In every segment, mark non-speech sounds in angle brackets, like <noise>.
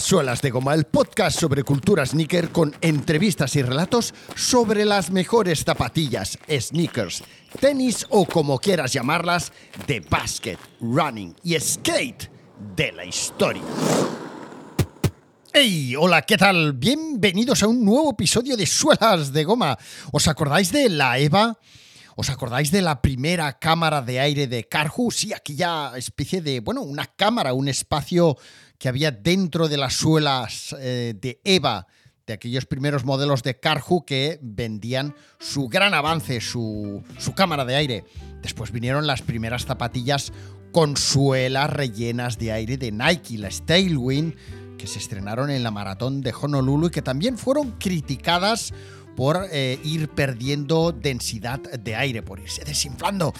Suelas de Goma, el podcast sobre cultura sneaker con entrevistas y relatos sobre las mejores zapatillas, sneakers, tenis o como quieras llamarlas, de basket, running y skate de la historia. ¡Hey! Hola, ¿qué tal? Bienvenidos a un nuevo episodio de Suelas de Goma. ¿Os acordáis de la EVA? ¿Os acordáis de la primera cámara de aire de Carhu? Sí, aquella especie de, bueno, una cámara, un espacio que había dentro de las suelas eh, de EVA, de aquellos primeros modelos de Carhu que vendían su gran avance, su, cámara de aire. Después vinieron las primeras zapatillas con suelas rellenas de aire de Nike, las Tailwind, que se estrenaron en la maratón de Honolulu y que también fueron criticadas por eh, ir perdiendo densidad de aire, por irse desinflando.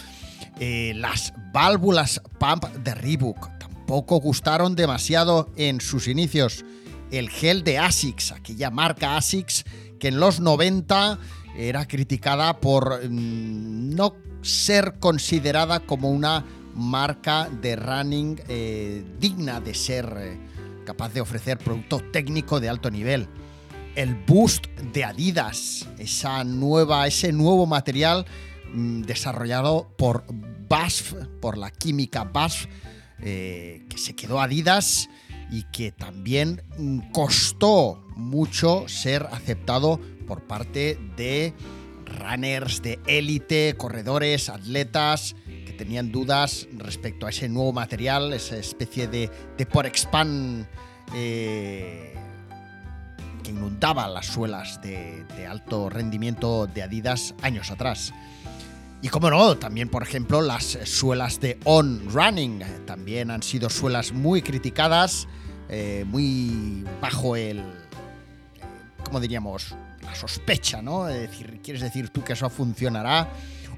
Eh, las válvulas pump de Reebok tampoco gustaron demasiado en sus inicios. El gel de ASICS, aquella marca ASICS que en los 90 era criticada por mm, no ser considerada como una marca de running eh, digna de ser capaz de ofrecer producto técnico de alto nivel el Boost de Adidas, esa nueva, ese nuevo material mm, desarrollado por BASF, por la química BASF, eh, que se quedó Adidas y que también costó mucho ser aceptado por parte de runners de élite, corredores, atletas que tenían dudas respecto a ese nuevo material, esa especie de, de por expand eh, que inundaba las suelas de, alto rendimiento de Adidas años atrás. Y como no, también por ejemplo las suelas de On Running también han sido suelas muy criticadas, eh, muy bajo el, ¿cómo diríamos? La sospecha, ¿no? Es decir, ¿quieres decir tú que eso funcionará?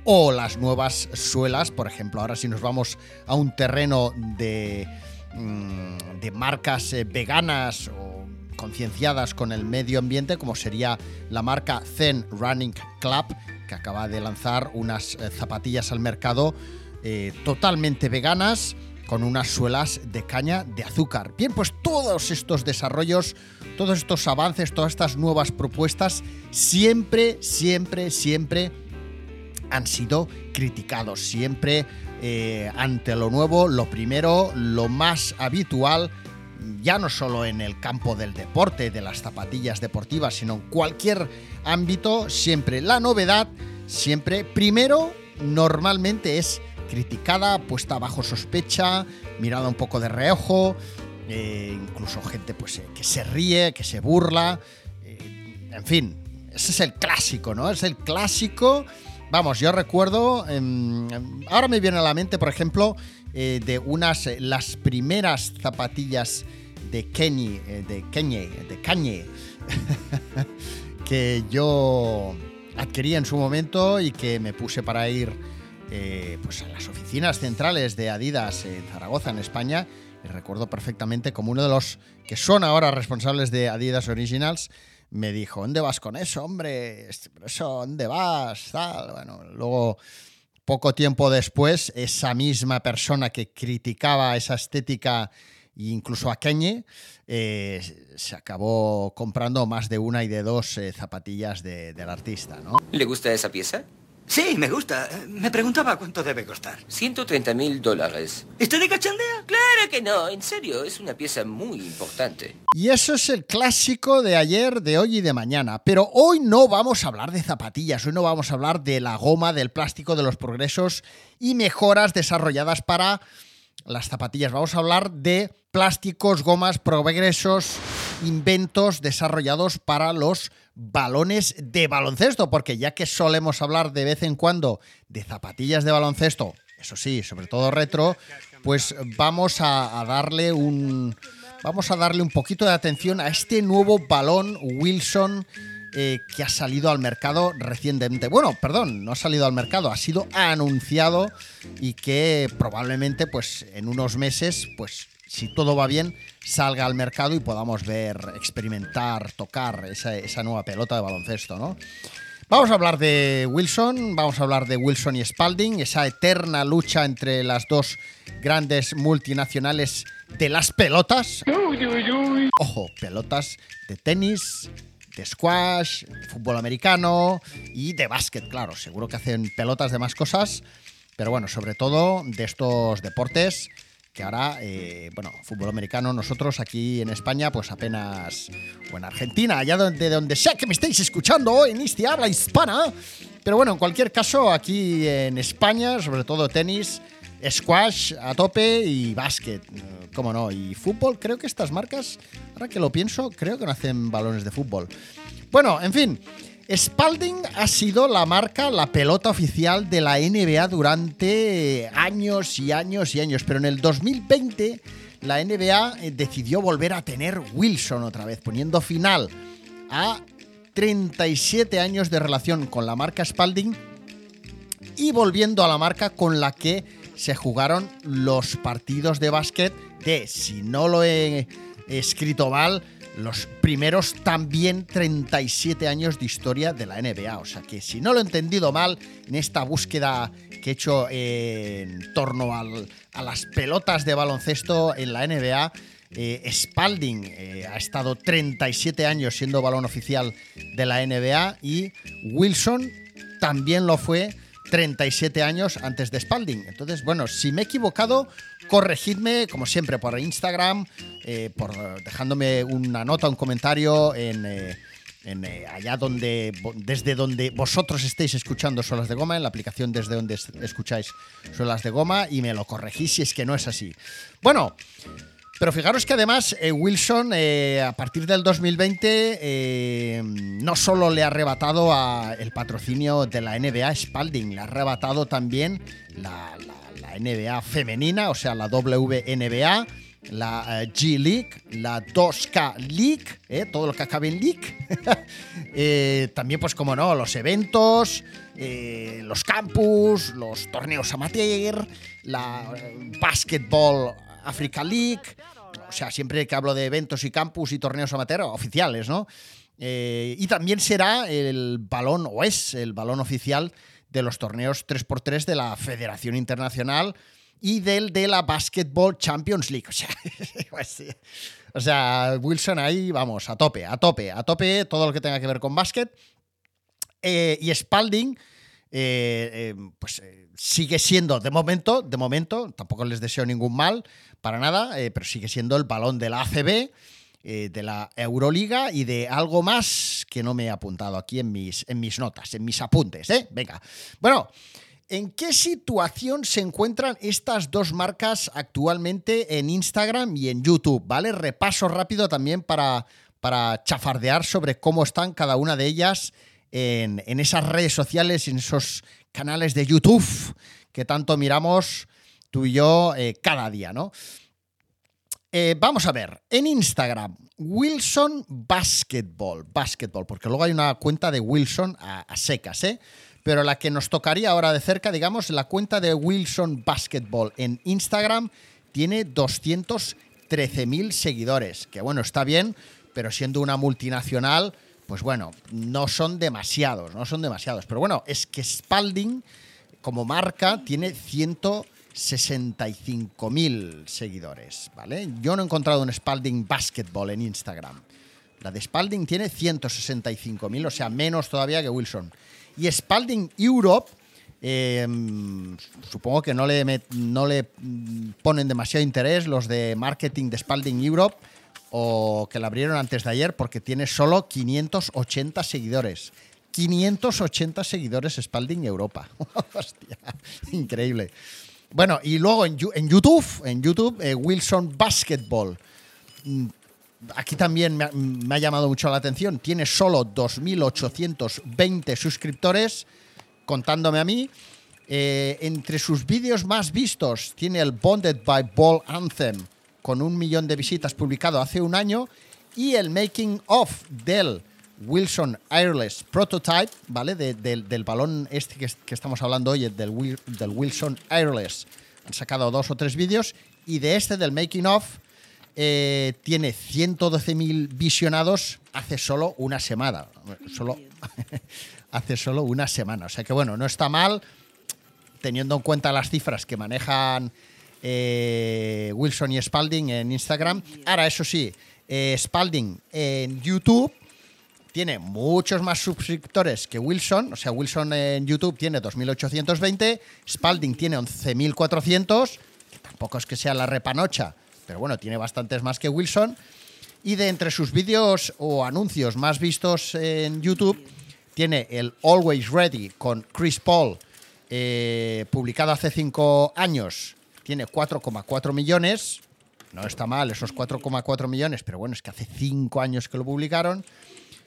O las nuevas suelas, por ejemplo, ahora si nos vamos a un terreno de, mm, de marcas eh, veganas o concienciadas con el medio ambiente, como sería la marca Zen Running Club, que acaba de lanzar unas eh, zapatillas al mercado eh, totalmente veganas con unas suelas de caña de azúcar. Bien, pues todos estos desarrollos, todos estos avances, todas estas nuevas propuestas, siempre, siempre, siempre han sido criticados. Siempre eh, ante lo nuevo, lo primero, lo más habitual ya no solo en el campo del deporte, de las zapatillas deportivas, sino en cualquier ámbito, siempre la novedad, siempre primero normalmente es criticada, puesta bajo sospecha, mirada un poco de reojo, eh, incluso gente pues, eh, que se ríe, que se burla, eh, en fin, ese es el clásico, ¿no? Es el clásico. Vamos, yo recuerdo, em, ahora me viene a la mente, por ejemplo, eh, de unas, eh, las primeras zapatillas de Kenny, eh, de Kanye, de Kanye, <laughs> que yo adquirí en su momento y que me puse para ir pues a las oficinas centrales de Adidas en Zaragoza, en España. Y recuerdo perfectamente como uno de los que son ahora responsables de Adidas Originals me dijo, ¿dónde vas con eso, hombre? ¿Eso dónde vas? Bueno, luego poco tiempo después, esa misma persona que criticaba esa estética incluso a Kanye, eh, se acabó comprando más de una y de dos eh, zapatillas del artista, ¿no? ¿Le gusta esa pieza? Sí, me gusta. Me preguntaba cuánto debe costar. 130 mil dólares. ¿Estoy de cachondea? Claro que no, en serio, es una pieza muy importante. Y eso es el clásico de ayer, de hoy y de mañana. Pero hoy no vamos a hablar de zapatillas, hoy no vamos a hablar de la goma, del plástico, de los progresos y mejoras desarrolladas para las zapatillas. Vamos a hablar de plásticos, gomas, progresos, inventos desarrollados para los balones de baloncesto, porque ya que solemos hablar de vez en cuando de zapatillas de baloncesto, eso sí, sobre todo retro, pues vamos a, darle un vamos a darle un poquito de atención a este nuevo balón Wilson eh, que ha salido al mercado recientemente. Bueno, perdón, no ha salido al mercado, ha sido anunciado y que probablemente, pues, en unos meses, pues, si todo va bien, salga al mercado y podamos ver, experimentar, tocar esa, nueva pelota de baloncesto, ¿no? Vamos a hablar de Wilson, vamos a hablar de Wilson y Spalding, esa eterna lucha entre las dos grandes multinacionales de las pelotas. Ojo, pelotas de tenis, de squash, de fútbol americano y de básquet, claro. Seguro que hacen pelotas de más cosas, pero bueno, sobre todo de estos deportes que ahora, eh, bueno, fútbol americano, nosotros aquí en España, pues apenas, o en Argentina, allá donde, donde sea que me estéis escuchando, en este habla hispana. Pero bueno, en cualquier caso, aquí en España, sobre todo tenis, squash a tope y básquet, eh, cómo no, y fútbol, creo que estas marcas, ahora que lo pienso, creo que no hacen balones de fútbol. Bueno, en fin. Spalding ha sido la marca, la pelota oficial de la NBA durante años y años y años, pero en el 2020 la NBA eh, decidió volver a tener Wilson otra vez, poniendo final a 37 años de relación con la marca Spalding y volviendo a la marca con la que se jugaron los partidos de básquet de, si no lo he escrito mal, los primeros también 37 años de historia de la NBA. O sea que si no lo he entendido mal en esta búsqueda que he hecho en torno a las pelotas de baloncesto en la NBA, eh, Spalding eh, ha estado 37 años siendo balón oficial de la NBA y Wilson también lo fue 37 años antes de Spalding. Entonces, bueno, si me he equivocado, corregidme, como siempre, por Instagram, eh, por dejándome una nota, un comentario en, eh, eh, allá donde, desde donde vosotros estéis escuchando Solas de Goma, en la aplicación desde donde escucháis Solas de Goma, y me lo corregís si es que no es así. Bueno. Pero fijaros que además Wilson a partir del 2020 no solo le ha arrebatado a el patrocinio de la NBA Spalding, le ha arrebatado también la NBA femenina, o sea, la WNBA, la eh, G League, la 2K League, eh, todo lo que acabe en League. <laughs> Eh, también, pues como no, los eventos, los campus, los torneos amateur, la Basketball Africa League. O sea, siempre que hablo de eventos y campus y torneos amateur, oficiales, ¿no? y también será el balón, o es el balón oficial de los torneos 3x3 de la Federación Internacional y del de la Basketball Champions League. <laughs> O sea, Wilson ahí, vamos, a tope, a tope, a tope, todo lo que tenga que ver con básquet. Eh, y Spalding, eh, eh, pues sigue siendo, de momento, de momento, tampoco les deseo ningún mal, para nada, pero sigue siendo el balón de la ACB. de la Euroliga y de algo más que no me he apuntado aquí en mis, en mis notas, en mis apuntes. ¿eh? Venga. Bueno, ¿En qué situación se encuentran estas dos marcas actualmente en Instagram y en YouTube? ¿Vale? Repaso rápido también para, para chafardear sobre cómo están cada una de ellas en, esas redes sociales, en esos canales de YouTube que tanto miramos tú y yo eh, cada día, ¿no? Eh, vamos a ver, en Instagram, Wilson Basketball, Basketball, porque luego hay una cuenta de Wilson a, a secas, ¿eh? pero la que nos tocaría ahora de cerca, digamos, la cuenta de Wilson Basketball en Instagram tiene 213.000 seguidores, que bueno, está bien, pero siendo una multinacional, pues bueno, no son demasiados, no son demasiados. Pero bueno, es que Spalding, como marca, tiene 165.000 seguidores, ¿vale? Yo no he encontrado un Spalding Basketball en Instagram. La de Spalding tiene 165.000, o sea, menos todavía que Wilson. Y Spalding Europe, eh, supongo que no le, no le ponen demasiado interés los de marketing de Spalding Europe o que la abrieron antes de ayer porque tiene solo 580 seguidores. 580 seguidores Spalding Europa. <laughs> Hostia, increíble. Bueno, y luego en, YouTube, en YouTube, eh, Wilson Basketball. Mm, aquí también me ha, llamado mucho la atención, tiene solo 2.820 suscriptores, contándome a mí. Eh, entre sus vídeos más vistos tiene el Bonded by Ball Anthem, con un millón de visitas publicado hace un año, y el Making of del Wilson Airless Prototype, ¿vale? del balón este que, estamos hablando hoy, del, del Wilson Airless. Han sacado dos o tres vídeos, y de este, del Making of, eh, tiene 112.000 visionados hace solo una semana. Solo, <laughs> hace solo una semana. O sea que bueno, no está mal, teniendo en cuenta las cifras que manejan eh, Wilson y Spalding en Instagram. Ahora, eso sí, eh, Spalding en YouTube tiene muchos más suscriptores que Wilson. O sea, Wilson en YouTube tiene 2.820, Spalding tiene 11.400, que tampoco es que sea la repanocha, pero bueno, tiene bastantes más que Wilson. Y de entre sus vídeos o anuncios más vistos en YouTube, tiene el Always Ready con Chris Paul, eh, publicado hace cinco años. Tiene 4,4 millones. No está mal esos 4,4 millones, pero bueno, es que hace cinco años que lo publicaron.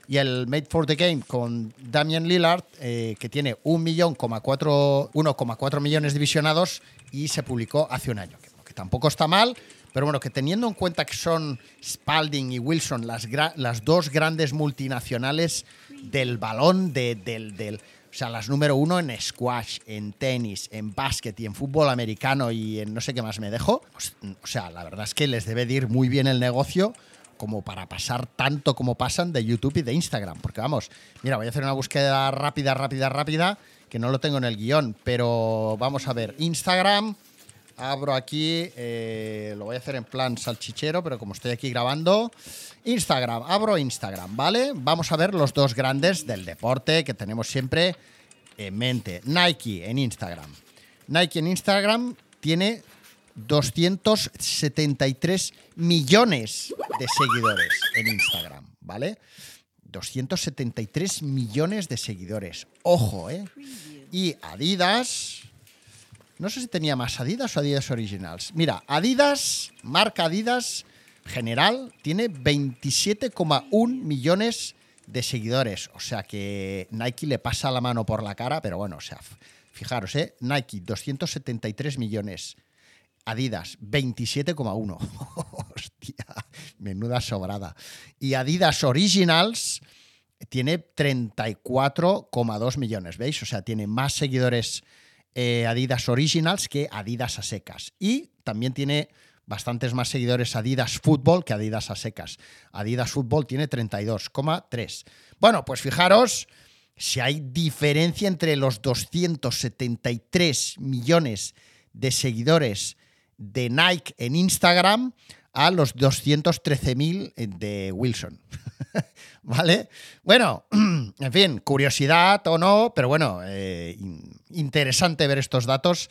Y el Made for the Game con Damian Lillard, eh, que tiene 1,4 millones de visionados y se publicó hace un año. Que, tampoco está mal, pero bueno, que teniendo en cuenta que son Spalding y Wilson las, las dos grandes multinacionales del balón, de, del, del, sea, las número uno en squash, en tenis, en básquet y en fútbol americano y en no sé qué más me dejo, pues, o sea, la verdad es que les debe de ir muy bien el negocio como para pasar tanto como pasan de YouTube y de Instagram. Porque vamos, mira, voy a hacer una búsqueda rápida, rápida, rápida, que no lo tengo en el guion, pero vamos a ver, Instagram, abro aquí, eh, lo voy a hacer en plan salchichero, pero como estoy aquí grabando, Instagram, abro Instagram, ¿vale? Vamos a ver los dos grandes del deporte que tenemos siempre en mente. Nike en Instagram. Nike en Instagram tiene 273 millones de seguidores en Instagram, ¿vale? 273 millones de seguidores. Ojo, ¿eh? Y Adidas, no sé si tenía más Adidas o Adidas Originals. Mira, Adidas, marca Adidas general, tiene 27,1 millones de seguidores. O sea que Nike le pasa la mano por la cara, pero bueno, o sea, fijaros, ¿eh? Nike, 273 millones. Adidas, 27,1. <laughs> Hostia, menuda sobrada. Y Adidas Originals tiene 34,2 millones, ¿veis? O sea, tiene más seguidores eh, Adidas Originals que Adidas a secas. Y también tiene bastantes más seguidores Adidas Football que Adidas a secas. Adidas Football tiene 32,3. Bueno, pues fijaros si hay diferencia entre los 273 millones de seguidores de Nike en Instagram a los 213.000 de Wilson. <laughs> ¿Vale? Bueno, <clears throat> en fin, curiosidad o no, pero bueno, eh, interesante ver estos datos.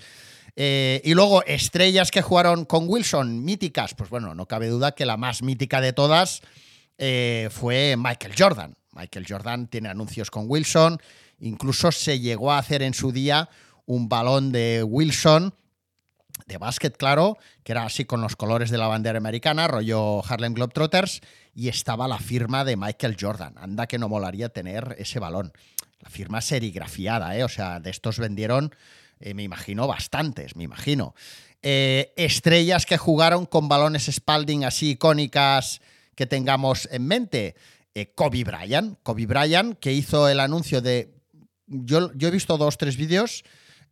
Eh, y luego, estrellas que jugaron con Wilson, míticas, pues bueno, no cabe duda que la más mítica de todas eh, fue Michael Jordan. Michael Jordan tiene anuncios con Wilson, incluso se llegó a hacer en su día un balón de Wilson de básquet, claro, que era así con los colores de la bandera americana, rollo Harlem Globetrotters, y estaba la firma de Michael Jordan. Anda que no molaría tener ese balón. La firma serigrafiada, ¿eh? O sea, de estos vendieron, eh, me imagino, bastantes, me imagino. Eh, estrellas que jugaron con balones Spalding así icónicas que tengamos en mente. Eh, Kobe Bryant. Kobe Bryant, que hizo el anuncio de... Yo, yo he visto dos, tres vídeos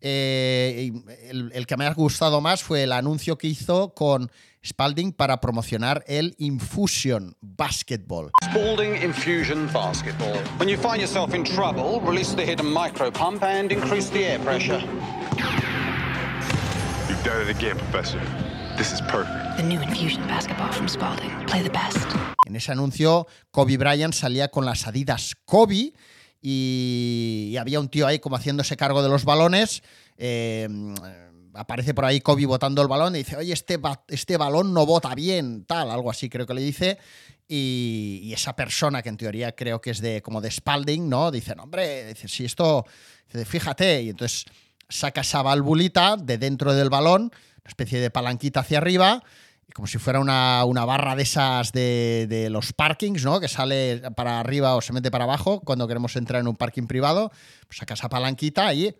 eh, el, el, que me ha gustado más fue el anuncio que hizo con Spalding para promocionar el Infusion Basketball. Spalding Infusion Basketball. When you find yourself in trouble, release the hidden micro pump and increase the air pressure. You've done it again, Professor. This is perfect. The new Infusion Basketball from Spalding. Play the best. En ese anuncio, Kobe Bryant salía con las Adidas Kobe y, había un tío ahí como haciéndose cargo de los balones. Eh, aparece por ahí Kobe botando el balón y dice, oye, este, este balón no bota bien, tal, algo así creo que le dice. Y, y, esa persona, que en teoría creo que es de como de Spalding, ¿no? Dice, no, hombre, dice, si esto, dice, fíjate, y entonces saca esa valvulita de dentro del balón, una especie de palanquita hacia arriba, como si fuera una, una barra de esas de, de, los parkings, ¿no? Que sale para arriba o se mete para abajo cuando queremos entrar en un parking privado. Pues saca esa palanquita y.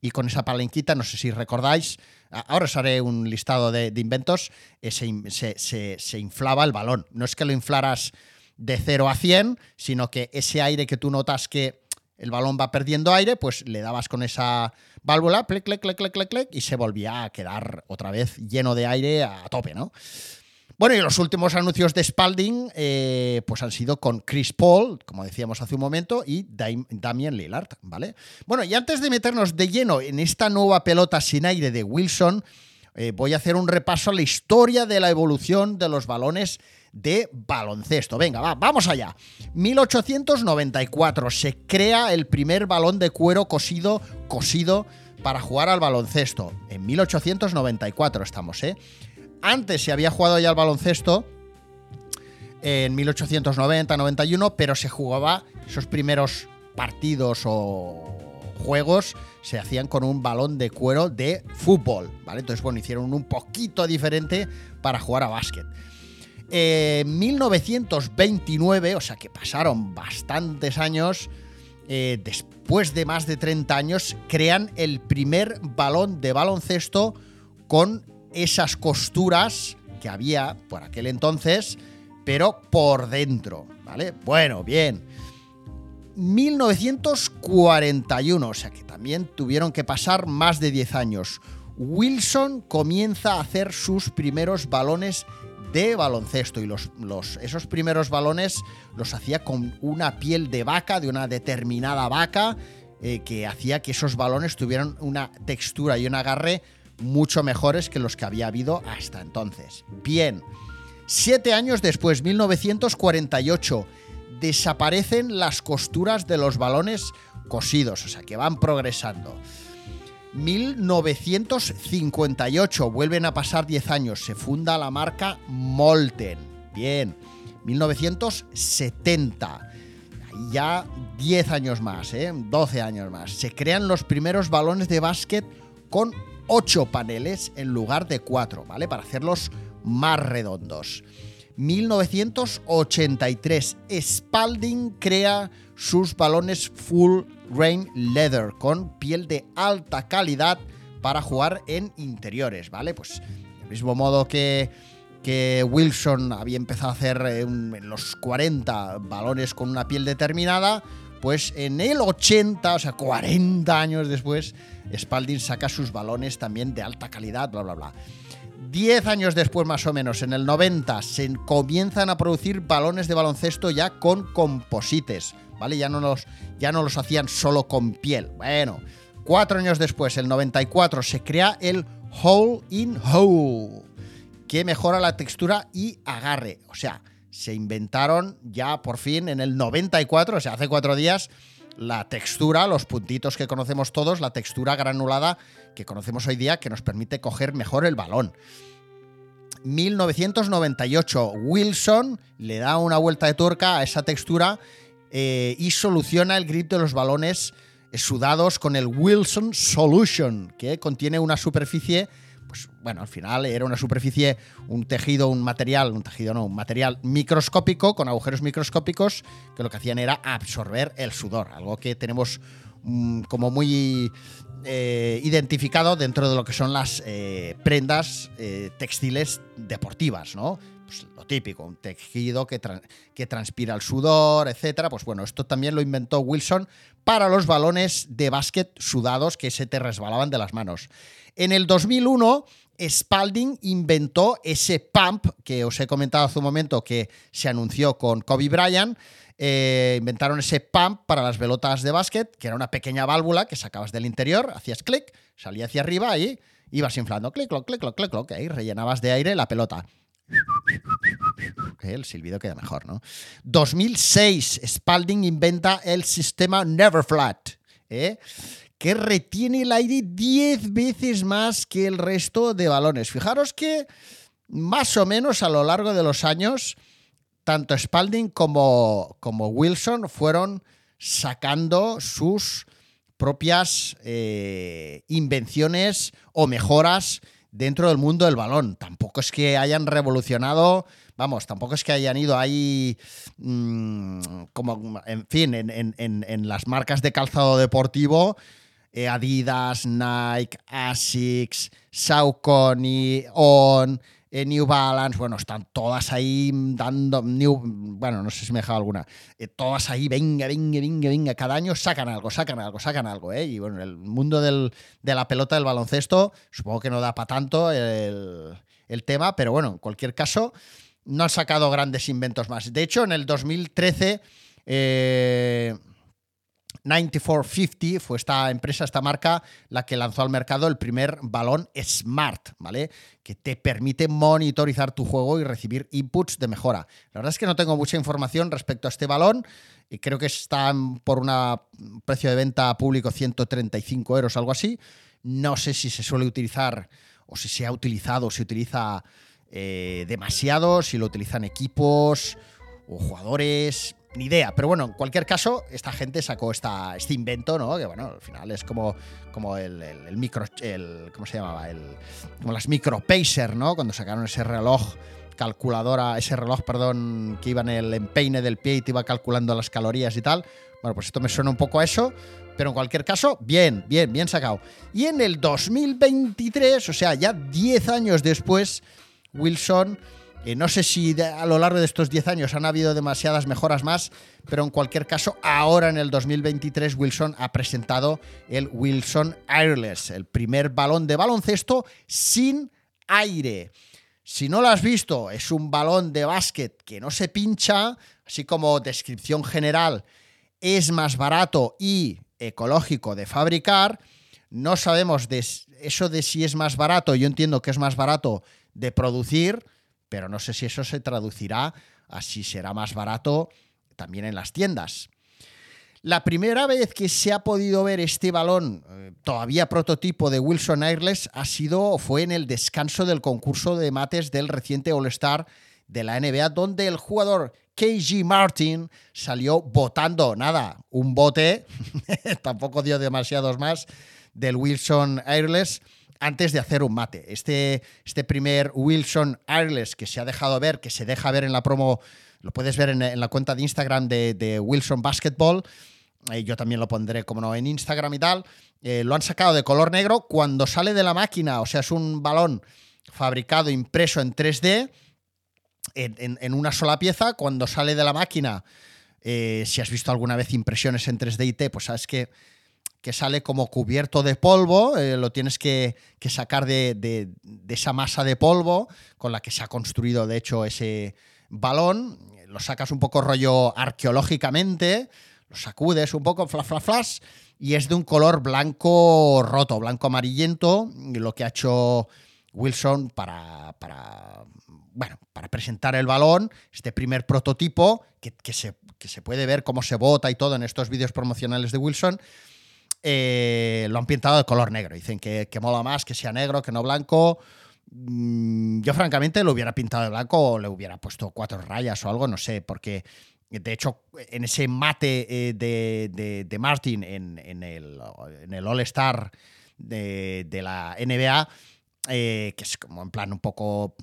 Y con esa palanquita, no sé si recordáis, ahora os haré un listado de, de inventos, eh, se, se, se, se, inflaba el balón. No es que lo inflaras de 0 a 100, sino que ese aire que tú notas que el balón va perdiendo aire, pues le dabas con esa válvula, plec, plec, plec, plec, plec, plec, y se volvía a quedar otra vez lleno de aire a tope, ¿no? Bueno, y los últimos anuncios de Spalding eh, pues han sido con Chris Paul, como decíamos hace un momento, y Dam- Damian Lillard, ¿vale? Bueno, y antes de meternos de lleno en esta nueva pelota sin aire de Wilson, eh, voy a hacer un repaso a la historia de la evolución de los balones de baloncesto. Venga, va, vamos allá. 1894 se crea el primer balón de cuero cosido, cosido para jugar al baloncesto. En 1894 estamos, ¿eh? Antes se había jugado ya al baloncesto en 1890-91, pero se jugaba esos primeros partidos o juegos se hacían con un balón de cuero de fútbol, ¿vale? Entonces, bueno, hicieron un poquito diferente para jugar a básquet. En 1929, o sea que pasaron bastantes años, eh, después de más de 30 años, crean el primer balón de baloncesto con esas costuras que había por aquel entonces, pero por dentro, ¿vale? Bueno, bien. 1941, o sea que también tuvieron que pasar más de 10 años. Wilson comienza a hacer sus primeros balones de baloncesto y los, los- esos primeros balones los hacía con una piel de vaca, de una determinada vaca, eh, que hacía que esos balones tuvieran una textura y un agarre mucho mejores que los que había habido hasta entonces. Bien, siete años después, 1948, desaparecen las costuras de los balones cosidos, o sea que van progresando. 1958, vuelven a pasar 10 años, se funda la marca Molten. Bien, 1970, ahí ya 10 años más, ¿eh? 12 años más. Se crean los primeros balones de básquet con 8 paneles en lugar de 4, ¿vale? Para hacerlos más redondos. 1983, Spalding crea sus balones full grain leather con piel de alta calidad para jugar en interiores, ¿vale? Pues del mismo modo que, que Wilson había empezado a hacer eh, en los 40 balones con una piel determinada, pues en el 80, o sea, 40 años después, Spalding saca sus balones también de alta calidad, bla, bla, bla. Diez años después, más o menos, en el 90, se comienzan a producir balones de baloncesto ya con composites, ¿vale? Ya no los, ya no los hacían solo con piel. Bueno, cuatro años después, el 94, se crea el Hole in Hole, que mejora la textura y agarre. O sea, se inventaron ya por fin en el 94, o sea, hace cuatro días, la textura, los puntitos que conocemos todos, la textura granulada que conocemos hoy día que nos permite coger mejor el balón. 1998, Wilson le da una vuelta de tuerca a esa textura eh, y soluciona el grip de los balones sudados con el Wilson Solution, que contiene una superficie, pues bueno, al final era una superficie, un tejido, un material, un tejido no, un material microscópico, con agujeros microscópicos, que lo que hacían era absorber el sudor, algo que tenemos mm, como muy eh, identificado dentro de lo que son las eh, prendas eh, textiles deportivas, ¿no? Pues lo típico, un tejido que, que transpira el sudor, etcétera. Pues bueno, esto también lo inventó Wilson para los balones de básquet sudados que se te resbalaban de las manos. En el 2001, Spalding inventó ese pump que os he comentado hace un momento que se anunció con Kobe Bryant. Eh, inventaron ese pump para las pelotas de básquet, que era una pequeña válvula que sacabas del interior, hacías clic, salía hacia arriba y ibas inflando, clic, clic, clic, clic, clic, clic, ahí rellenabas de aire la pelota. El silbido queda mejor, ¿no? 2006, Spalding inventa el sistema Neverflat, ¿eh? Que retiene el aire 10 veces más que el resto de balones. Fijaros que más o menos a lo largo de los años, tanto Spalding como, como Wilson fueron sacando sus propias eh, invenciones o mejoras dentro del mundo del balón. Tampoco es que hayan revolucionado, vamos, tampoco es que hayan ido ahí, mm, como, en fin, en, en- en- en las marcas de calzado deportivo, eh, Adidas, Nike, Asics, Saucony, On, eh, New Balance, bueno, están todas ahí dando, bueno, no sé si me he dejado alguna, eh, todas ahí, venga, venga, venga, venga, cada año sacan algo, sacan algo, sacan algo, ¿eh? Y bueno, el mundo del, de la pelota del baloncesto, supongo que no da para tanto el, el tema, pero bueno, en cualquier caso, no han sacado grandes inventos más. De hecho, en el 2013... Eh, 9450 fue esta empresa, esta marca, la que lanzó al mercado el primer balón Smart, ¿vale? Que te permite monitorizar tu juego y recibir inputs de mejora. La verdad es que no tengo mucha información respecto a este balón y creo que está por un precio de venta público 135 euros, algo así. No sé si se suele utilizar o si se ha utilizado o se utiliza eh, demasiado, si lo utilizan equipos o jugadores ni idea. Pero bueno, en cualquier caso, esta gente sacó esta, este invento, ¿no? Que bueno, al final es como, como el, el, micro. El, ¿Cómo se llamaba? El, como las micro pacer, ¿no? Cuando sacaron ese reloj calculadora, ese reloj, perdón, que iba en el empeine del pie y te iba calculando las calorías y tal. Bueno, pues esto me suena un poco a eso, pero en cualquier caso, bien, bien, bien sacado. Y en el 2023, o sea, ya 10 años después, Wilson no sé si a lo largo de estos 10 años han habido demasiadas mejoras más, pero en cualquier caso, ahora en el 2023 Wilson ha presentado el Wilson Airless, el primer balón de baloncesto sin aire. Si no lo has visto, es un balón de básquet que no se pincha, así como descripción general, es más barato y ecológico de fabricar. No sabemos eso de si es más barato, yo entiendo que es más barato de producir, pero no sé si eso se traducirá a si será más barato también en las tiendas. La primera vez que se ha podido ver este balón, eh, todavía prototipo de Wilson Airless, ha sido fue en el descanso del concurso de mates del reciente All-Star de la NBA, donde el jugador KG Martin salió votando, nada, un bote, <laughs> tampoco dio demasiados más, del Wilson Airless antes de hacer un mate. Este, este primer Wilson Airless que se ha dejado ver, que se deja ver en la promo, lo puedes ver en, la cuenta de Instagram de, Wilson Basketball. Eh, yo también lo pondré, como no, en Instagram y tal. Eh, lo han sacado de color negro cuando sale de la máquina, o sea, es un balón fabricado, impreso en 3D, en, una sola pieza. Cuando sale de la máquina, eh, si has visto alguna vez impresiones en 3D IT, pues sabes que que sale como cubierto de polvo, eh, lo tienes que, sacar de, esa masa de polvo con la que se ha construido, de hecho, ese balón, lo sacas un poco rollo arqueológicamente, lo sacudes un poco, flash, flash, flash, y es de un color blanco roto, blanco amarillento, lo que ha hecho Wilson para, para, bueno, para presentar el balón, este primer prototipo, que, se, que se puede ver cómo se bota y todo en estos vídeos promocionales de Wilson, eh, lo han pintado de color negro. Dicen que, mola más que sea negro que no blanco. Mm, yo, francamente, lo hubiera pintado de blanco o le hubiera puesto cuatro rayas o algo, no sé, porque de hecho, en ese mate eh, de, Martin en, el, All-Star de, la NBA, eh, que es como en plan un poco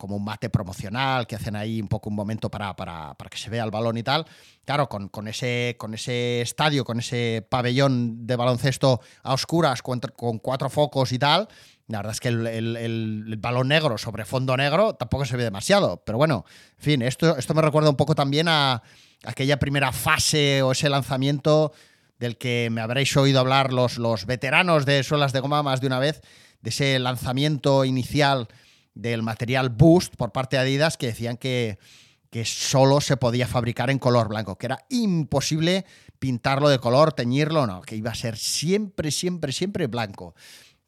como un mate promocional que hacen ahí un poco un momento para, para, que se vea el balón y tal. Claro, con, ese, con ese estadio, con ese pabellón de baloncesto a oscuras, con, cuatro focos y tal, la verdad es que el, balón negro sobre fondo negro tampoco se ve demasiado. Pero bueno, en fin, esto, esto me recuerda un poco también a aquella primera fase o ese lanzamiento del que me habréis oído hablar los, los veteranos de suelas de goma más de una vez, de ese lanzamiento inicial del material Boost por parte de Adidas que decían que, que solo se podía fabricar en color blanco, que era imposible pintarlo de color, teñirlo, no, que iba a ser siempre, siempre, siempre blanco.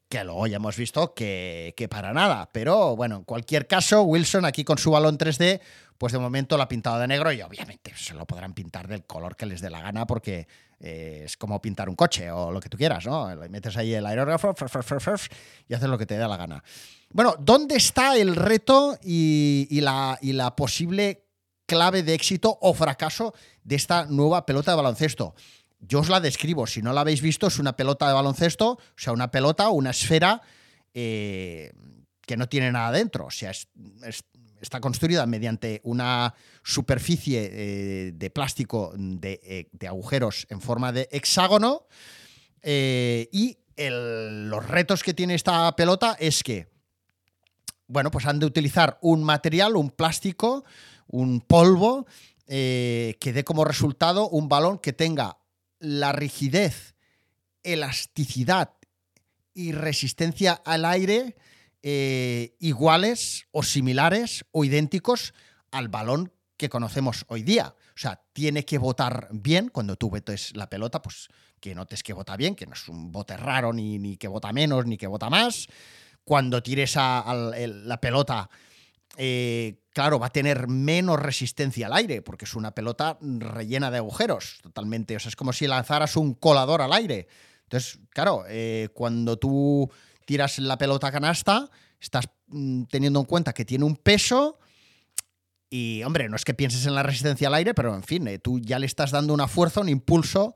Que luego ya hemos visto que, que para nada. Pero bueno, en cualquier caso, Wilson aquí con su balón 3D, pues de momento lo ha pintado de negro y obviamente se lo podrán pintar del color que les dé la gana porque eh, es como pintar un coche o lo que tú quieras, ¿no? Le metes ahí el aerógrafo y haces lo que te dé la gana. Bueno, ¿dónde está el reto y, la, posible clave de éxito o fracaso de esta nueva pelota de baloncesto? Yo os la describo, si no la habéis visto, es una pelota de baloncesto, o sea, una pelota, una esfera eh, que no tiene nada dentro, o sea, está construida mediante una superficie eh, de plástico de, de, agujeros en forma de hexágono y los retos que tiene esta pelota es que bueno, pues han de utilizar un material, un plástico, un polvo, eh, que dé como resultado un balón que tenga la rigidez, elasticidad y resistencia al aire eh, iguales o similares o idénticos al balón que conocemos hoy día. O sea, tiene que votar bien cuando tú botes la pelota, pues que notes que vota bien, que no es un bote raro, ni, ni que vota menos, ni que vota más. Cuando tires a, la pelota, eh, claro, va a tener menos resistencia al aire, porque es una pelota rellena de agujeros, totalmente. O sea, es como si lanzaras un colador al aire. Entonces, claro, eh, cuando tú tiras la pelota canasta, estás mm, teniendo en cuenta que tiene un peso. Y, hombre, no es que pienses en la resistencia al aire, pero en fin, eh, tú ya le estás dando una fuerza, un impulso,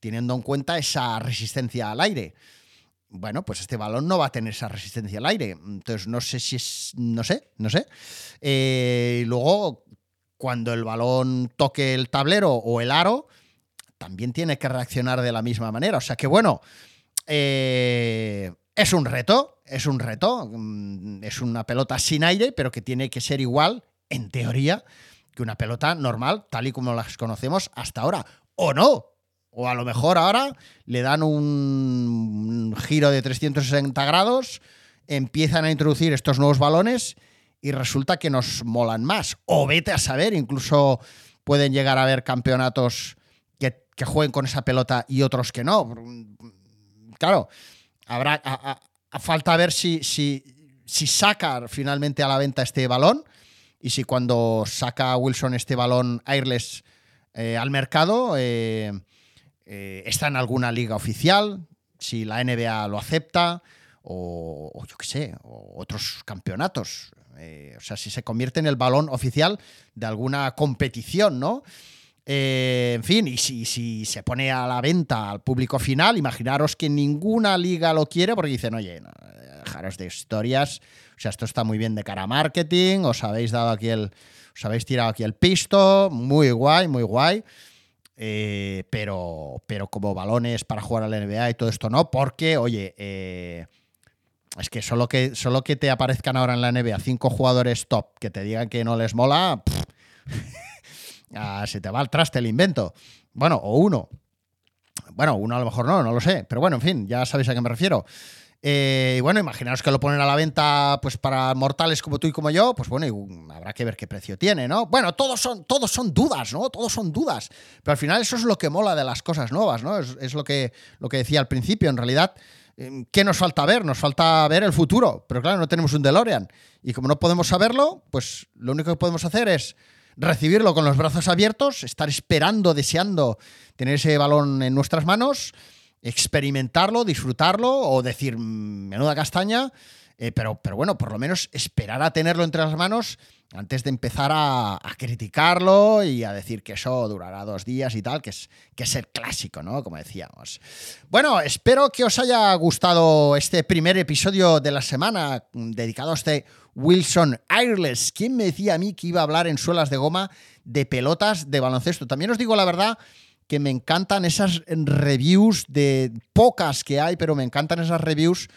teniendo en cuenta esa resistencia al aire. Bueno, pues este balón no va a tener esa resistencia al aire. Entonces, no sé si es. No sé, no sé. Eh, y luego, cuando el balón toque el tablero o el aro, también tiene que reaccionar de la misma manera. O sea que, bueno, eh, es un reto, es un reto. mm, Es una pelota sin aire, pero que tiene que ser igual, en teoría, que una pelota normal, tal y como las conocemos hasta ahora. O no. O a lo mejor ahora le dan un giro de 360 grados, empiezan a introducir estos nuevos balones y resulta que nos molan más. O vete a saber, incluso pueden llegar a haber campeonatos que, que jueguen con esa pelota y otros que no. Claro, habrá a, a- falta ver si, si, si saca finalmente a la venta este balón y si cuando saca Wilson este balón airless eh, al mercado eh, eh, está en alguna liga oficial, si la NBA lo acepta o, o yo qué sé, o otros campeonatos. Eh, o sea, si se convierte en el balón oficial de alguna competición, ¿no? Eh, en fin, y si, si se pone a la venta al público final, imaginaros que ninguna liga lo quiere porque dicen, oye, no, dejaros de historias, o sea, esto está muy bien de cara a marketing, os habéis dado aquí el, os habéis tirado aquí el pisto, muy guay, muy guay. Eh, pero, pero como balones para jugar a la NBA y todo esto no, porque, oye, eh, es que solo, que solo que te aparezcan ahora en la NBA cinco jugadores top que te digan que no les mola, <laughs> ah, se te va al traste el invento. Bueno, o uno. Bueno, uno a lo mejor no, no lo sé. Pero bueno, en fin, ya sabéis a qué me refiero. Eh, y bueno, imaginaos que lo ponen a la venta pues para mortales como tú y como yo, pues bueno, habrá que ver qué precio tiene, ¿no? Bueno, todos son, todos son dudas, ¿no? Todos son dudas. Pero al final eso es lo que mola de las cosas nuevas, ¿no? Es, es lo, que, lo que decía al principio. En realidad, eh, ¿qué nos falta ver? Nos falta ver el futuro. Pero claro, no tenemos un DeLorean. Y como no podemos saberlo, pues lo único que podemos hacer es recibirlo con los brazos abiertos, estar esperando, deseando tener ese balón en nuestras manos, experimentarlo, disfrutarlo o decir, "Mm, menuda castaña, eh, pero, pero bueno, por lo menos esperar a tenerlo entre las manos antes de empezar a, a criticarlo y a decir que eso durará dos días y tal, que es, que es el clásico, ¿no? Como decíamos. Bueno, espero que os haya gustado este primer episodio de la semana mm, dedicado a este Wilson Airless. ¿Quién me decía a mí que iba a hablar en suelas de goma de pelotas de baloncesto? También os digo la verdad que me encantan esas reviews de pocas que hay, pero me encantan esas reviews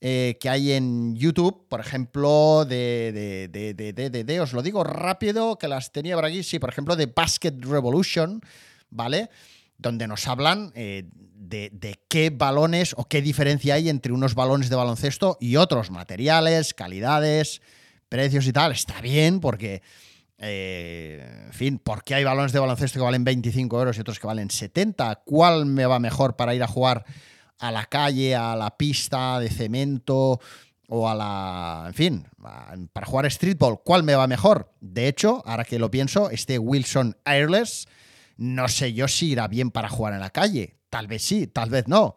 eh, que hay en YouTube, por ejemplo, de, de, de, de, de, os lo digo rápido, que las tenía por aquí, sí, por ejemplo, de Basket Revolution, ¿vale? Donde nos hablan eh, de qué balones o qué diferencia hay entre unos balones de baloncesto y otros, materiales, calidades, precios y tal. Está bien porque, eh, en fin, ¿por qué hay balones de baloncesto que valen 25 euros y otros que valen 70? ¿Cuál me va mejor para ir a jugar a la calle, a la pista de cemento o a la... En fin, para jugar streetball, ¿cuál me va mejor? De hecho, ahora que lo pienso, este Wilson Airless, no sé yo si irá bien para jugar en la calle. Tal vez sí, tal vez no.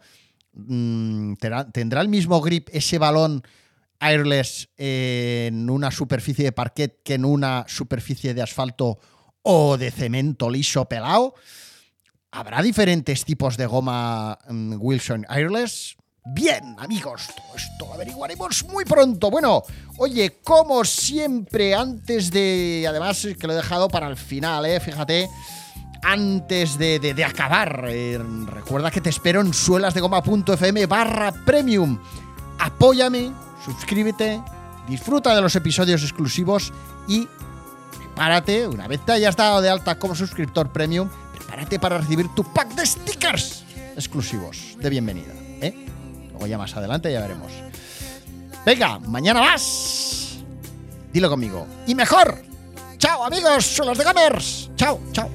Mm, ¿tendrá, tendrá el mismo grip ese balón airless en una superficie de parquet que en una superficie de asfalto o de cemento liso pelado? ¿Habrá diferentes tipos de goma mm, Wilson Airless? Bien, amigos, todo esto lo averiguaremos muy pronto. Bueno, oye, como siempre, antes de. Además, que lo he dejado para el final, ¿eh? Fíjate. Antes de, acabar, eh, recuerda que te espero en suelasdegoma.fm barra premium. Apóyame, suscríbete, disfruta de los episodios exclusivos y prepárate, una vez te hayas dado de alta como suscriptor premium, prepárate para recibir tu pack de stickers exclusivos de bienvenida. ¿eh? Luego ya más adelante ya veremos. Venga, mañana más. Dilo conmigo. Y mejor. Chao amigos, suelos de gamers. Chao, chao.